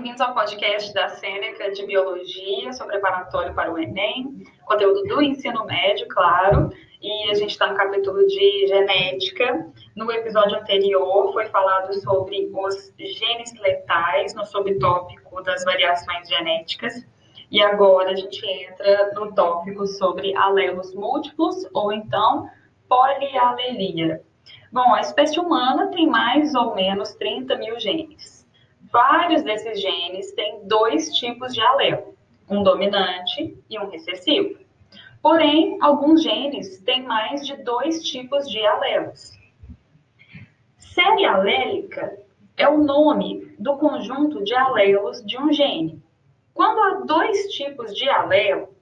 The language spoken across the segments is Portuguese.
bem-vindos ao podcast da Sêneca de Biologia, sou preparatório para o Enem, conteúdo do ensino médio, claro, e a gente está no capítulo de genética. No episódio anterior foi falado sobre os genes letais, no subtópico das variações genéticas, e agora a gente entra no tópico sobre alelos múltiplos, ou então polialelia. Bom, a espécie humana tem mais ou menos 30 mil genes. Vários desses genes têm dois tipos de alelo, um dominante e um recessivo. Porém, alguns genes têm mais de dois tipos de alelos. Série alélica é o nome do conjunto de alelos de um gene. Quando há dois tipos de alelo,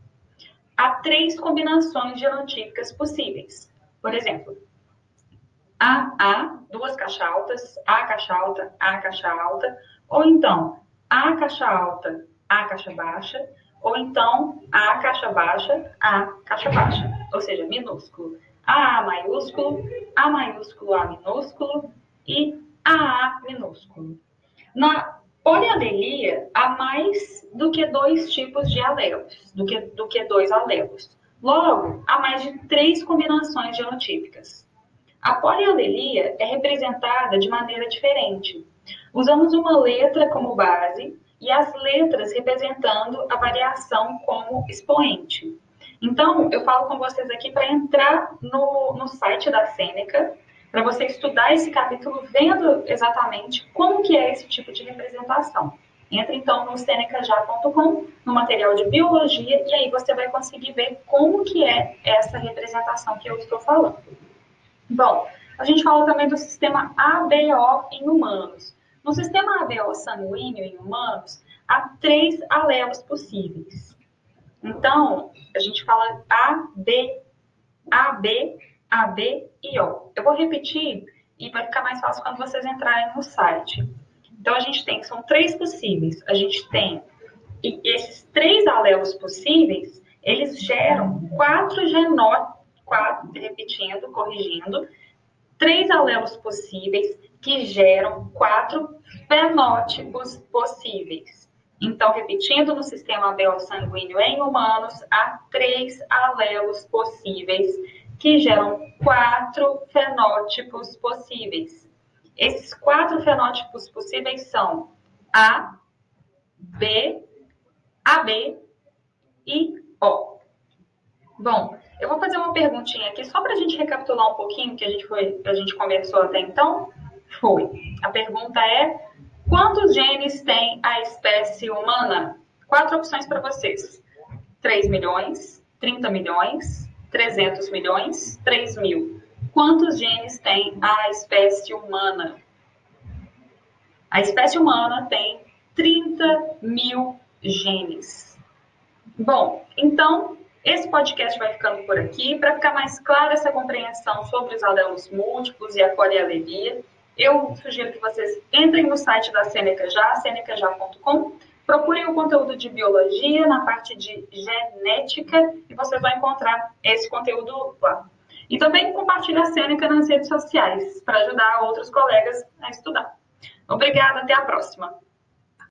há três combinações genotípicas possíveis. Por exemplo, AA, duas caixa altas, A caixa alta, A caixa alta, ou então, A caixa alta, A caixa baixa, ou então A caixa baixa, A caixa baixa, ou seja, minúsculo. AA maiúsculo, A maiúsculo, A minúsculo e AA minúsculo. Na polialelia, há mais do que dois tipos de alelos, do que, do que dois alelos. Logo, há mais de três combinações genotípicas. A polialelia é representada de maneira diferente. Usamos uma letra como base e as letras representando a variação como expoente. Então, eu falo com vocês aqui para entrar no, no site da Sêneca, para você estudar esse capítulo vendo exatamente como que é esse tipo de representação. Entra então no senecajá.com, no material de biologia, e aí você vai conseguir ver como que é essa representação que eu estou falando. Bom, a gente fala também do sistema ABO em humanos. No sistema ABO sanguíneo em humanos, há três alelos possíveis. Então, a gente fala AB, AB, AB e O. Eu vou repetir e vai ficar mais fácil quando vocês entrarem no site. Então, a gente tem, são três possíveis. A gente tem, e esses três alelos possíveis, eles geram quatro genótipos, repetindo, corrigindo, três alelos possíveis que geram quatro fenótipos possíveis. Então, repetindo no sistema ABO sanguíneo em humanos, há três alelos possíveis que geram quatro fenótipos possíveis. Esses quatro fenótipos possíveis são A, B, AB e O. Bom, eu vou fazer uma perguntinha aqui só para a gente recapitular um pouquinho que a gente foi, a gente conversou até então. Foi. A pergunta é: quantos genes tem a espécie humana? Quatro opções para vocês: 3 milhões, 30 milhões, 300 milhões, 3 mil. Quantos genes tem a espécie humana? A espécie humana tem 30 mil genes. Bom, então esse podcast vai ficando por aqui. Para ficar mais clara essa compreensão sobre os alelos múltiplos e a polialelia, eu sugiro que vocês entrem no site da Seneca Já, senecajá.com, procurem o conteúdo de biologia na parte de genética e vocês vão encontrar esse conteúdo lá. E também compartilhe a Seneca nas redes sociais para ajudar outros colegas a estudar. Obrigada, até a próxima!